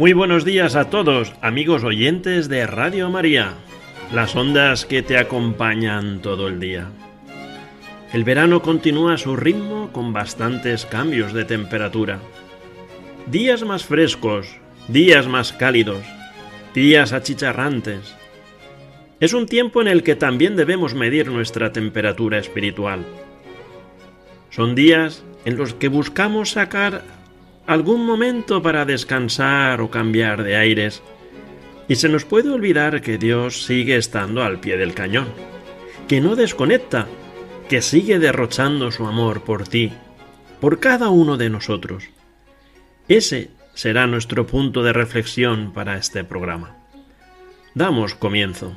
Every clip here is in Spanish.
Muy buenos días a todos, amigos oyentes de Radio María, las ondas que te acompañan todo el día. El verano continúa su ritmo con bastantes cambios de temperatura. Días más frescos, días más cálidos, días achicharrantes. Es un tiempo en el que también debemos medir nuestra temperatura espiritual. Son días en los que buscamos sacar algún momento para descansar o cambiar de aires, y se nos puede olvidar que Dios sigue estando al pie del cañón, que no desconecta, que sigue derrochando su amor por ti, por cada uno de nosotros. Ese será nuestro punto de reflexión para este programa. Damos comienzo.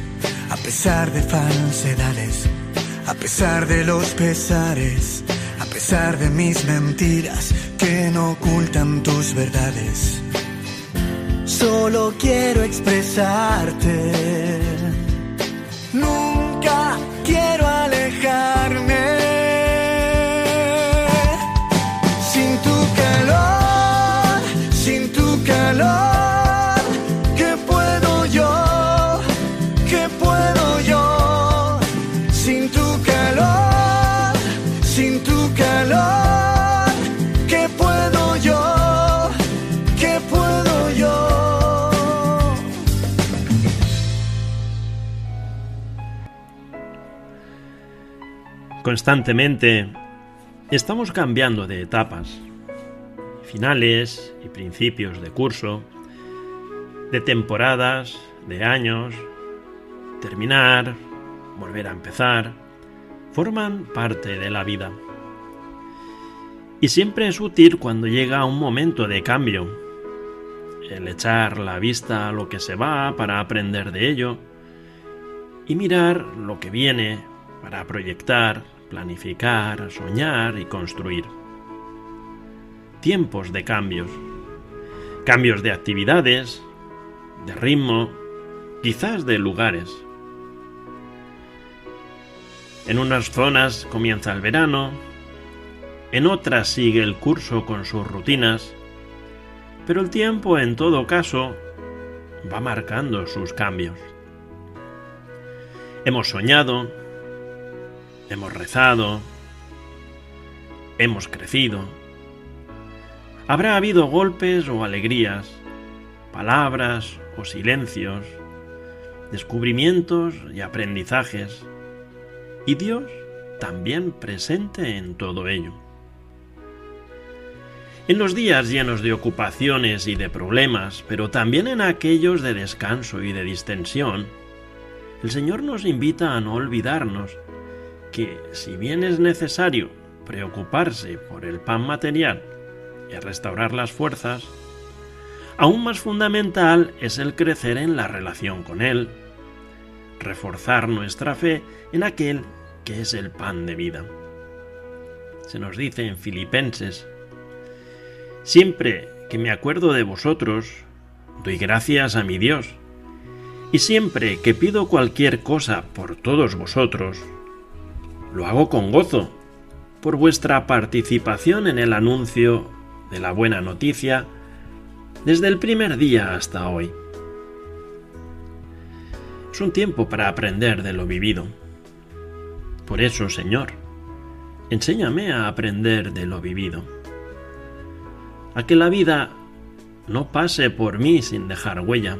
pesar de falsedades, a pesar de los pesares, a pesar de mis mentiras que no ocultan tus verdades. Solo quiero expresarte. Nunca quiero alejarme. Constantemente estamos cambiando de etapas, finales y principios de curso, de temporadas, de años, terminar, volver a empezar, forman parte de la vida. Y siempre es útil cuando llega un momento de cambio, el echar la vista a lo que se va para aprender de ello y mirar lo que viene para proyectar, planificar, soñar y construir. Tiempos de cambios. Cambios de actividades, de ritmo, quizás de lugares. En unas zonas comienza el verano, en otras sigue el curso con sus rutinas, pero el tiempo en todo caso va marcando sus cambios. Hemos soñado, hemos rezado, hemos crecido. Habrá habido golpes o alegrías, palabras o silencios, descubrimientos y aprendizajes, y Dios también presente en todo ello. En los días llenos de ocupaciones y de problemas, pero también en aquellos de descanso y de distensión, el Señor nos invita a no olvidarnos que si bien es necesario preocuparse por el pan material y restaurar las fuerzas, aún más fundamental es el crecer en la relación con Él, reforzar nuestra fe en aquel que es el pan de vida. Se nos dice en Filipenses, siempre que me acuerdo de vosotros, doy gracias a mi Dios, Y siempre que pido cualquier cosa por todos vosotros, lo hago con gozo, por vuestra participación en el anuncio de la buena noticia desde el primer día hasta hoy. Es un tiempo para aprender de lo vivido. Por eso, Señor, enséñame a aprender de lo vivido. A que la vida no pase por mí sin dejar huella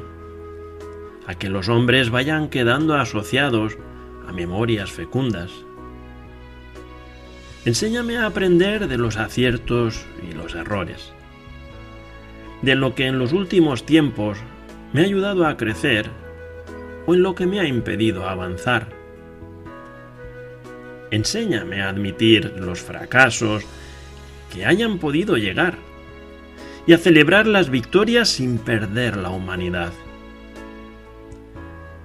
a que los hombres vayan quedando asociados a memorias fecundas. Enséñame a aprender de los aciertos y los errores, de lo que en los últimos tiempos me ha ayudado a crecer o en lo que me ha impedido avanzar. Enséñame a admitir los fracasos que hayan podido llegar y a celebrar las victorias sin perder la humanidad.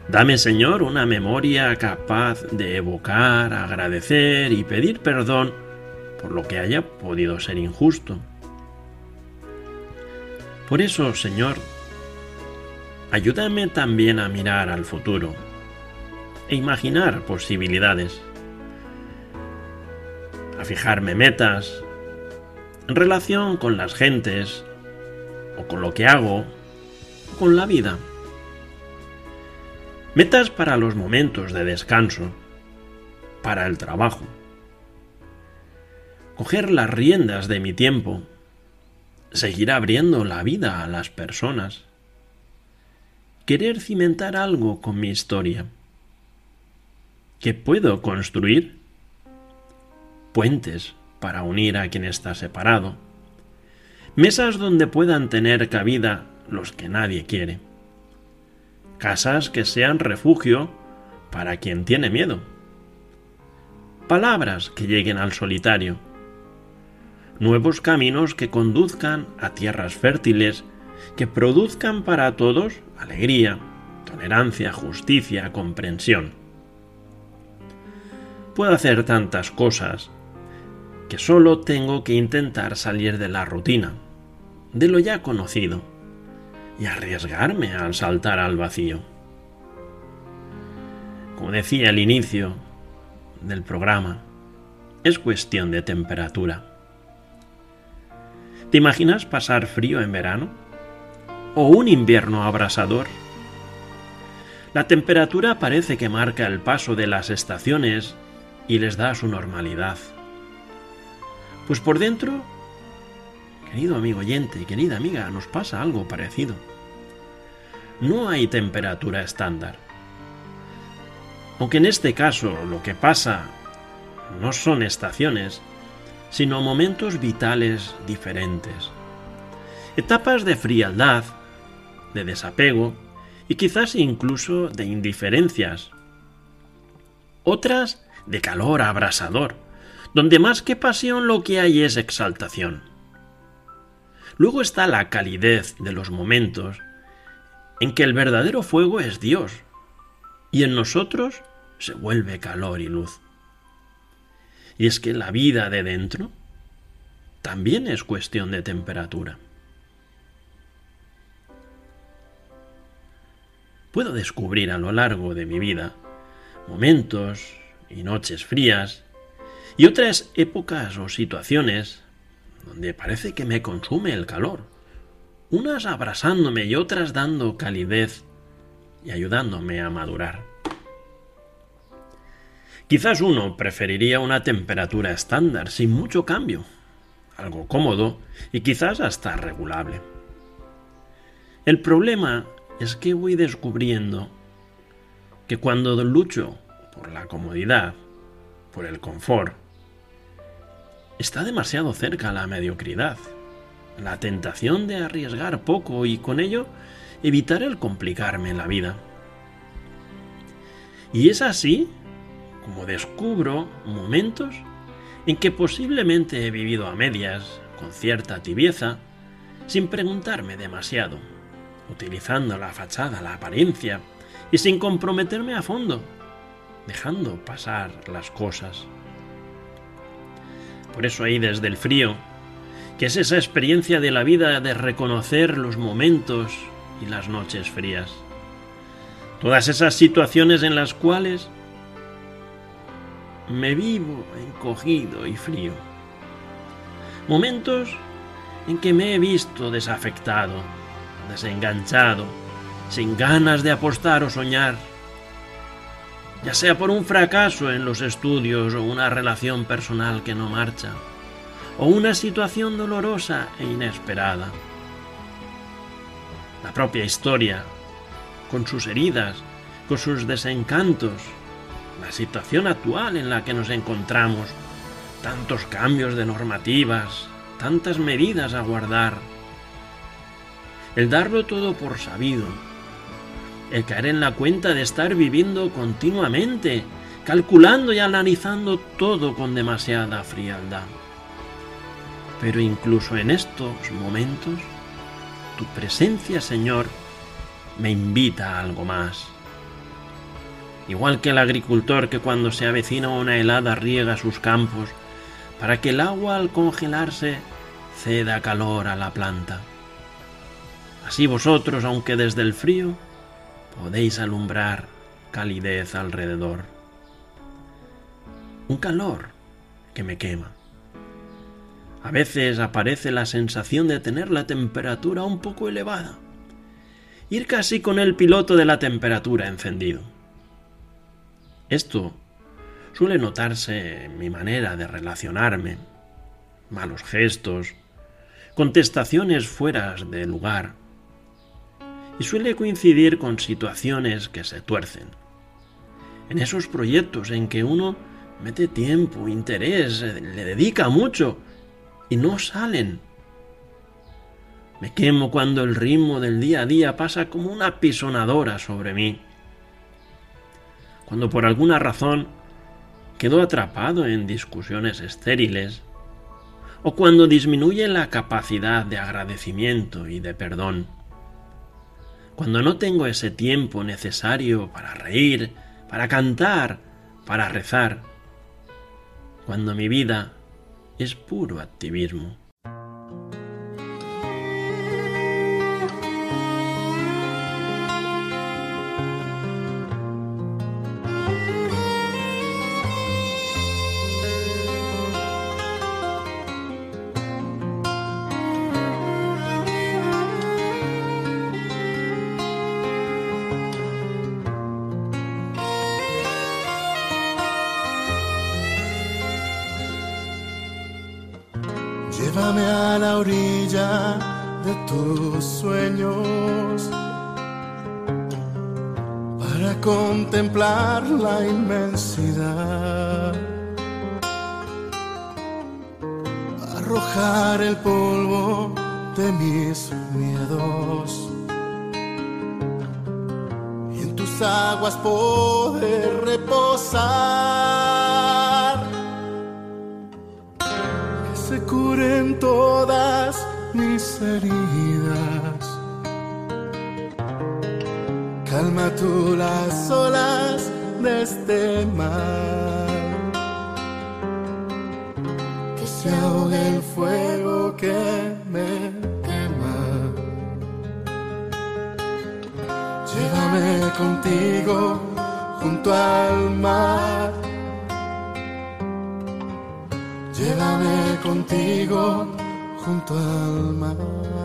Dame, Señor, una memoria capaz de evocar, agradecer y pedir perdón por lo que haya podido ser injusto. Por eso, Señor, ayúdame también a mirar al futuro e imaginar posibilidades, a fijarme metas en relación con las gentes o con lo que hago o con la vida. Metas para los momentos de descanso, para el trabajo. Coger las riendas de mi tiempo, seguir abriendo la vida a las personas. Querer cimentar algo con mi historia. ¿Qué puedo construir? Puentes para unir a quien está separado. Mesas donde puedan tener cabida los que nadie quiere casas que sean refugio para quien tiene miedo, palabras que lleguen al solitario, nuevos caminos que conduzcan a tierras fértiles, que produzcan para todos alegría, tolerancia, justicia, comprensión. Puedo hacer tantas cosas que solo tengo que intentar salir de la rutina, de lo ya conocido y arriesgarme al saltar al vacío. Como decía al inicio del programa, es cuestión de temperatura. ¿Te imaginas pasar frío en verano? ¿O un invierno abrasador? La temperatura parece que marca el paso de las estaciones y les da su normalidad. Pues por dentro Querido amigo oyente, querida amiga, nos pasa algo parecido. No hay temperatura estándar. Aunque en este caso lo que pasa no son estaciones, sino momentos vitales diferentes. Etapas de frialdad, de desapego y quizás incluso de indiferencias. Otras de calor abrasador, donde más que pasión lo que hay es exaltación. Luego está la calidez de los momentos en que el verdadero fuego es Dios y en nosotros se vuelve calor y luz. Y es que la vida de dentro también es cuestión de temperatura. Puedo descubrir a lo largo de mi vida momentos y noches frías y otras épocas o situaciones donde parece que me consume el calor, unas abrasándome y otras dando calidez y ayudándome a madurar. Quizás uno preferiría una temperatura estándar, sin mucho cambio, algo cómodo y quizás hasta regulable. El problema es que voy descubriendo que cuando lucho por la comodidad, por el confort, está demasiado cerca la mediocridad, la tentación de arriesgar poco y con ello evitar el complicarme la vida. Y es así como descubro momentos en que posiblemente he vivido a medias, con cierta tibieza, sin preguntarme demasiado, utilizando la fachada, la apariencia, y sin comprometerme a fondo, dejando pasar las cosas. Por eso ahí desde el frío, que es esa experiencia de la vida de reconocer los momentos y las noches frías, Todas esas situaciones en las cuales me vivo encogido y frío. Momentos en que me he visto desafectado, desenganchado, sin ganas de apostar o soñar, ya sea por un fracaso en los estudios o una relación personal que no marcha, o una situación dolorosa e inesperada. La propia historia, con sus heridas, con sus desencantos, la situación actual en la que nos encontramos, tantos cambios de normativas, tantas medidas a guardar, el darlo todo por sabido, el caer en la cuenta de estar viviendo continuamente, calculando y analizando todo con demasiada frialdad. Pero incluso en estos momentos, tu presencia, Señor, me invita a algo más. Igual que el agricultor que cuando se avecina una helada riega sus campos, para que el agua al congelarse ceda calor a la planta. Así vosotros, aunque desde el frío, podéis alumbrar calidez alrededor. Un calor que me quema. A veces aparece la sensación de tener la temperatura un poco elevada. Ir casi con el piloto de la temperatura encendido. Esto suele notarse en mi manera de relacionarme, malos gestos, contestaciones fuera de lugar, y suele coincidir con situaciones que se tuercen. En esos proyectos en que uno mete tiempo, interés, le dedica mucho y no salen. Me quemo cuando el ritmo del día a día pasa como una pisonadora sobre mí. Cuando por alguna razón quedo atrapado en discusiones estériles, o cuando disminuye la capacidad de agradecimiento y de perdón cuando no tengo ese tiempo necesario para reír, para cantar, para rezar, cuando mi vida es puro activismo. La inmensidad. Arrojar el polvo de mis miedos y en tus aguas poder reposar. se curen todas mis heridas. Calma tú las olas de este mar. Que se ahogue el fuego que me quema. Llévame contigo junto al mar Llévame contigo junto al mar.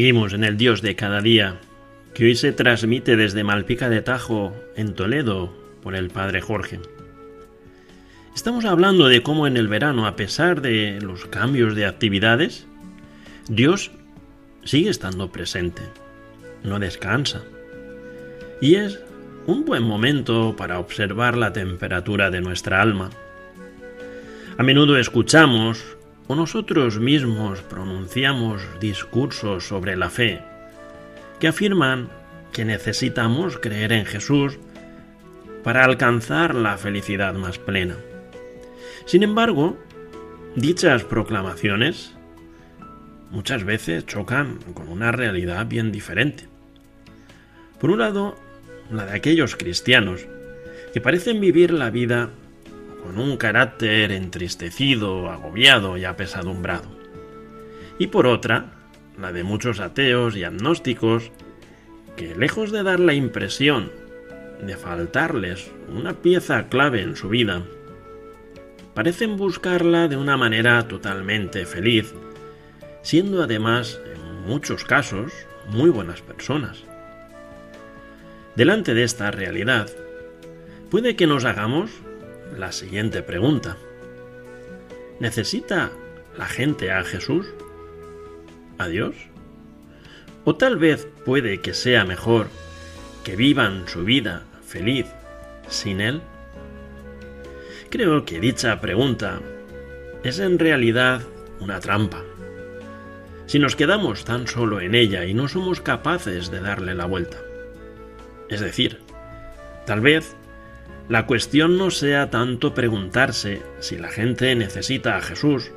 Seguimos en el Dios de cada día, que hoy se transmite desde Malpica de Tajo, en Toledo, por el Padre Jorge. Estamos hablando de cómo en el verano, a pesar de los cambios de actividades, Dios sigue estando presente, no descansa. Y es un buen momento para observar la temperatura de nuestra alma. A menudo escuchamos o nosotros mismos pronunciamos discursos sobre la fe que afirman que necesitamos creer en Jesús para alcanzar la felicidad más plena. Sin embargo, dichas proclamaciones muchas veces chocan con una realidad bien diferente. Por un lado, la de aquellos cristianos que parecen vivir la vida con un carácter entristecido, agobiado y apesadumbrado. Y por otra, la de muchos ateos y agnósticos que, lejos de dar la impresión de faltarles una pieza clave en su vida, parecen buscarla de una manera totalmente feliz, siendo además, en muchos casos, muy buenas personas. Delante de esta realidad, puede que nos hagamos la siguiente pregunta. ¿Necesita la gente a Jesús? ¿A Dios? ¿O tal vez puede que sea mejor que vivan su vida feliz sin Él? Creo que dicha pregunta es en realidad una trampa. Si nos quedamos tan solo en ella y no somos capaces de darle la vuelta. Es decir, tal vez la cuestión no sea tanto preguntarse si la gente necesita a Jesús,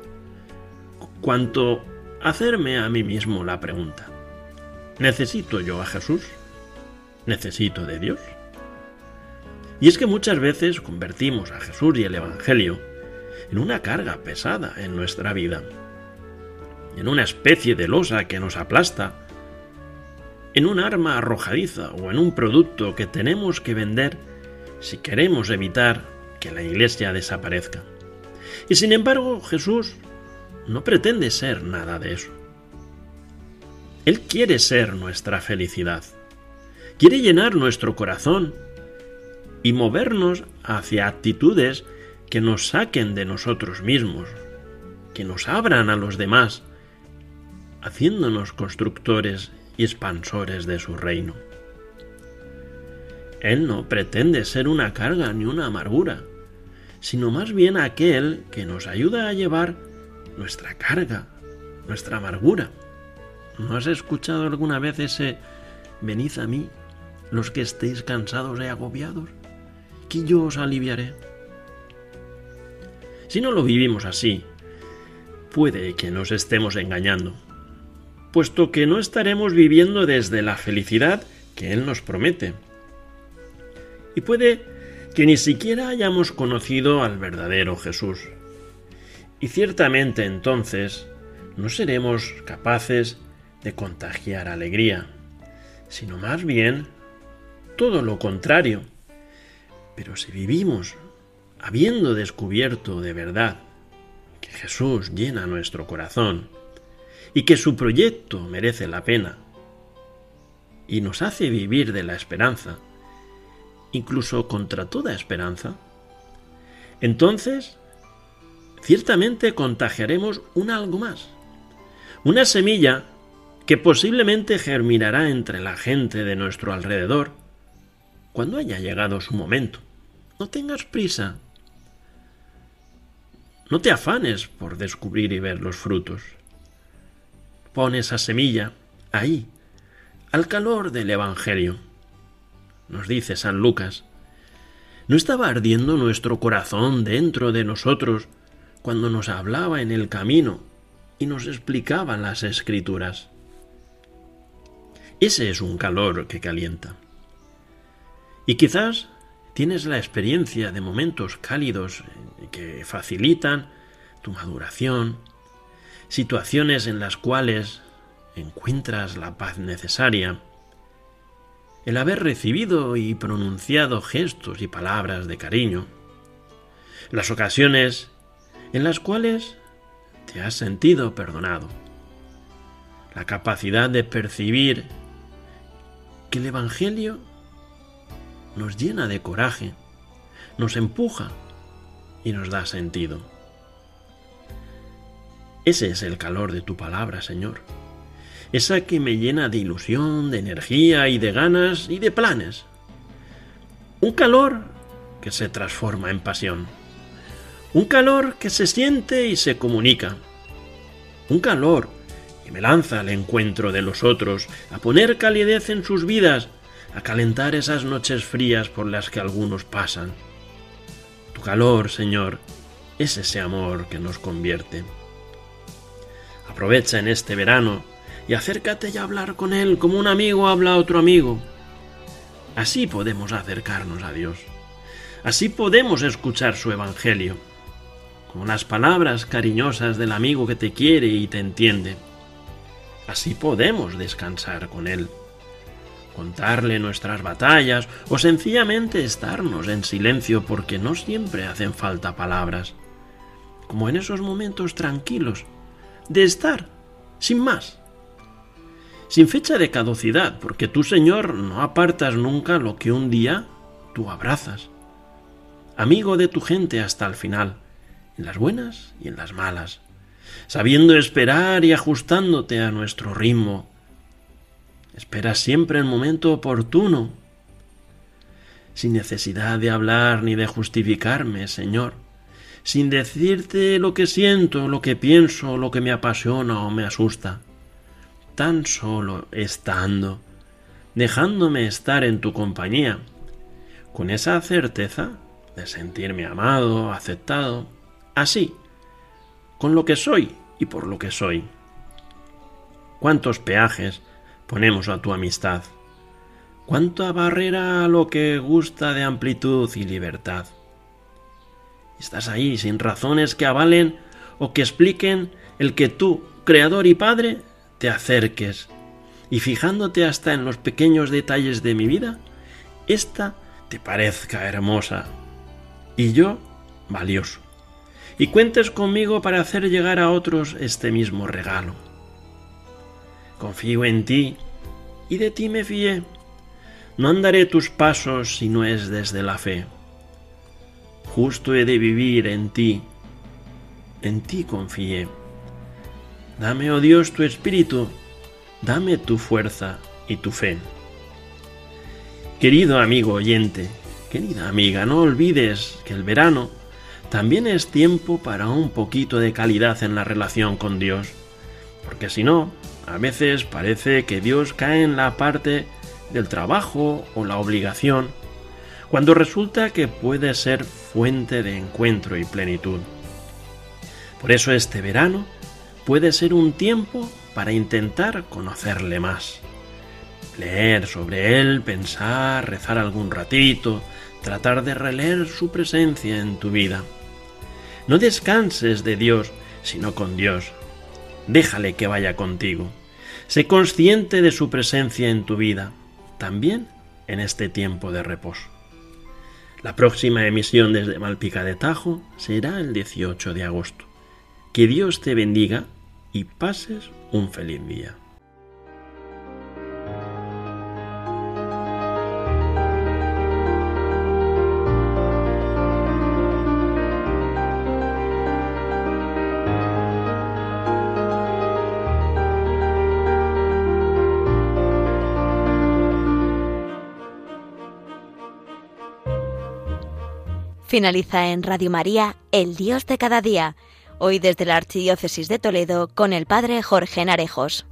cuanto hacerme a mí mismo la pregunta. ¿Necesito yo a Jesús? ¿Necesito de Dios? Y es que muchas veces convertimos a Jesús y el Evangelio en una carga pesada en nuestra vida, en una especie de losa que nos aplasta, en un arma arrojadiza o en un producto que tenemos que vender si queremos evitar que la Iglesia desaparezca. Y sin embargo Jesús no pretende ser nada de eso. Él quiere ser nuestra felicidad, quiere llenar nuestro corazón y movernos hacia actitudes que nos saquen de nosotros mismos, que nos abran a los demás, haciéndonos constructores y expansores de su reino. Él no pretende ser una carga ni una amargura, sino más bien aquel que nos ayuda a llevar nuestra carga, nuestra amargura. ¿No has escuchado alguna vez ese venid a mí, los que estéis cansados y agobiados? que yo os aliviaré. Si no lo vivimos así, puede que nos estemos engañando, puesto que no estaremos viviendo desde la felicidad que Él nos promete. Y puede que ni siquiera hayamos conocido al verdadero Jesús. Y ciertamente entonces no seremos capaces de contagiar alegría, sino más bien todo lo contrario pero si vivimos habiendo descubierto de verdad que Jesús llena nuestro corazón y que su proyecto merece la pena y nos hace vivir de la esperanza, incluso contra toda esperanza, entonces ciertamente contagiaremos un algo más, una semilla que posiblemente germinará entre la gente de nuestro alrededor cuando haya llegado su momento. No tengas prisa. No te afanes por descubrir y ver los frutos. Pon esa semilla ahí, al calor del Evangelio. Nos dice San Lucas, ¿no estaba ardiendo nuestro corazón dentro de nosotros cuando nos hablaba en el camino y nos explicaba las escrituras? Ese es un calor que calienta. Y quizás tienes la experiencia de momentos cálidos que facilitan tu maduración, situaciones en las cuales encuentras la paz necesaria. El haber recibido y pronunciado gestos y palabras de cariño, las ocasiones en las cuales te has sentido perdonado, la capacidad de percibir que el Evangelio nos llena de coraje, nos empuja y nos da sentido. Ese es el calor de tu palabra, Señor. Esa que me llena de ilusión, de energía y de ganas y de planes. Un calor que se transforma en pasión. Un calor que se siente y se comunica. Un calor que me lanza al encuentro de los otros, a poner calidez en sus vidas, a calentar esas noches frías por las que algunos pasan. Tu calor, Señor, es ese amor que nos convierte. Aprovecha en este verano y acércate y hablar con Él como un amigo habla a otro amigo. Así podemos acercarnos a Dios. Así podemos escuchar su Evangelio, con las palabras cariñosas del amigo que te quiere y te entiende. Así podemos descansar con Él, contarle nuestras batallas o sencillamente estarnos en silencio porque no siempre hacen falta palabras, como en esos momentos tranquilos de estar, sin más, sin fecha de caducidad, porque tú, Señor, no apartas nunca lo que un día tú abrazas, amigo de tu gente hasta el final, en las buenas y en las malas, sabiendo esperar y ajustándote a nuestro ritmo. Esperas siempre el momento oportuno, sin necesidad de hablar ni de justificarme, Señor, sin decirte lo que siento, lo que pienso, lo que me apasiona o me asusta, tan solo estando, dejándome estar en tu compañía, con esa certeza de sentirme amado, aceptado, así, con lo que soy y por lo que soy. ¿Cuántos peajes ponemos a tu amistad? ¿Cuánta barrera a lo que gusta de amplitud y libertad? Estás ahí sin razones que avalen o que expliquen el que tú, Creador y Padre, te acerques y fijándote hasta en los pequeños detalles de mi vida, ésta te parezca hermosa y yo valioso y cuentes conmigo para hacer llegar a otros este mismo regalo. Confío en ti y de ti me fié. No andaré tus pasos si no es desde la fe. Justo he de vivir en ti. En ti confié. Dame, oh Dios, tu espíritu, dame tu fuerza y tu fe. Querido amigo oyente, querida amiga, no olvides que el verano también es tiempo para un poquito de calidad en la relación con Dios, porque si no, a veces parece que Dios cae en la parte del trabajo o la obligación, cuando resulta que puede ser fuente de encuentro y plenitud. Por eso este verano puede ser un tiempo para intentar conocerle más. Leer sobre él, pensar, rezar algún ratito, tratar de releer su presencia en tu vida. No descanses de Dios, sino con Dios. Déjale que vaya contigo. Sé consciente de su presencia en tu vida, también en este tiempo de reposo. La próxima emisión desde Malpica de Tajo será el 18 de agosto. Que Dios te bendiga y pases un feliz día. Finaliza en Radio María, El Dios de cada día, hoy desde la Archidiócesis de Toledo con el Padre Jorge Narejos.